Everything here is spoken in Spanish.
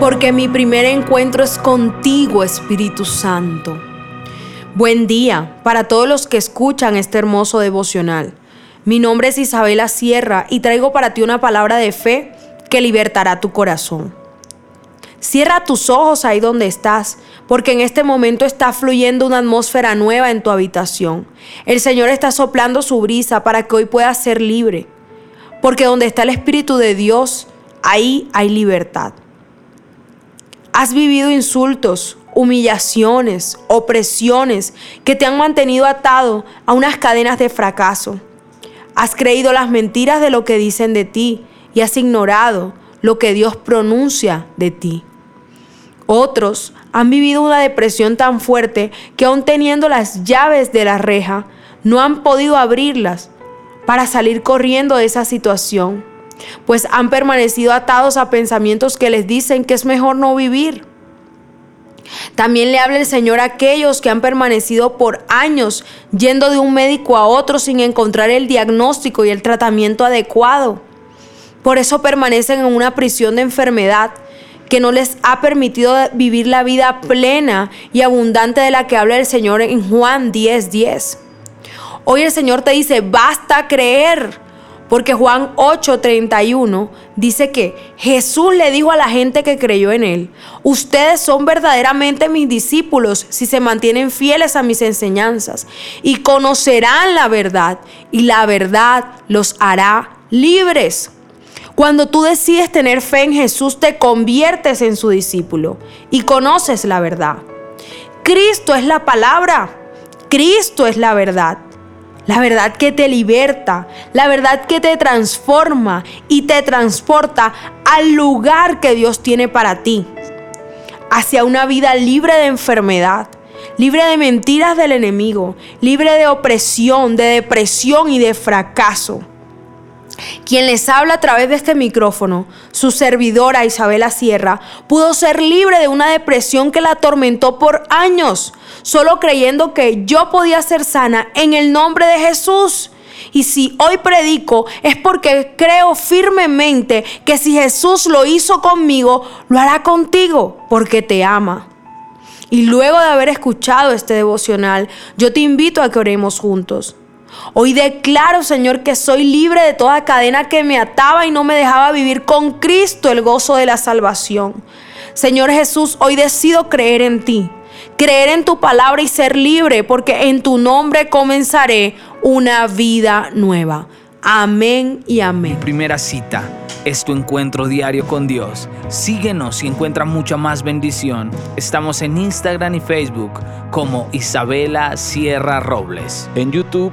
porque mi primer encuentro es contigo, Espíritu Santo. Buen día para todos los que escuchan este hermoso devocional. Mi nombre es Isabela Sierra y traigo para ti una palabra de fe que libertará tu corazón. Cierra tus ojos ahí donde estás, porque en este momento está fluyendo una atmósfera nueva en tu habitación. El Señor está soplando su brisa para que hoy puedas ser libre, porque donde está el Espíritu de Dios, ahí hay libertad. Has vivido insultos, humillaciones, opresiones que te han mantenido atado a unas cadenas de fracaso. Has creído las mentiras de lo que dicen de ti y has ignorado lo que Dios pronuncia de ti. Otros han vivido una depresión tan fuerte que aún teniendo las llaves de la reja, no han podido abrirlas para salir corriendo de esa situación, pues han permanecido atados a pensamientos que les dicen que es mejor no vivir. También le habla el Señor a aquellos que han permanecido por años yendo de un médico a otro sin encontrar el diagnóstico y el tratamiento adecuado. Por eso permanecen en una prisión de enfermedad que no les ha permitido vivir la vida plena y abundante de la que habla el Señor en Juan 10:10. 10. Hoy el Señor te dice, basta creer, porque Juan 8:31 dice que Jesús le dijo a la gente que creyó en él, ustedes son verdaderamente mis discípulos si se mantienen fieles a mis enseñanzas y conocerán la verdad y la verdad los hará libres. Cuando tú decides tener fe en Jesús, te conviertes en su discípulo y conoces la verdad. Cristo es la palabra. Cristo es la verdad. La verdad que te liberta, la verdad que te transforma y te transporta al lugar que Dios tiene para ti. Hacia una vida libre de enfermedad, libre de mentiras del enemigo, libre de opresión, de depresión y de fracaso. Quien les habla a través de este micrófono, su servidora Isabela Sierra, pudo ser libre de una depresión que la atormentó por años, solo creyendo que yo podía ser sana en el nombre de Jesús. Y si hoy predico es porque creo firmemente que si Jesús lo hizo conmigo, lo hará contigo, porque te ama. Y luego de haber escuchado este devocional, yo te invito a que oremos juntos. Hoy declaro, Señor, que soy libre de toda cadena que me ataba y no me dejaba vivir con Cristo el gozo de la salvación. Señor Jesús, hoy decido creer en ti, creer en tu palabra y ser libre, porque en tu nombre comenzaré una vida nueva. Amén y amén. Primera cita es tu encuentro diario con Dios. Síguenos y encuentra mucha más bendición. Estamos en Instagram y Facebook como Isabela Sierra Robles. En YouTube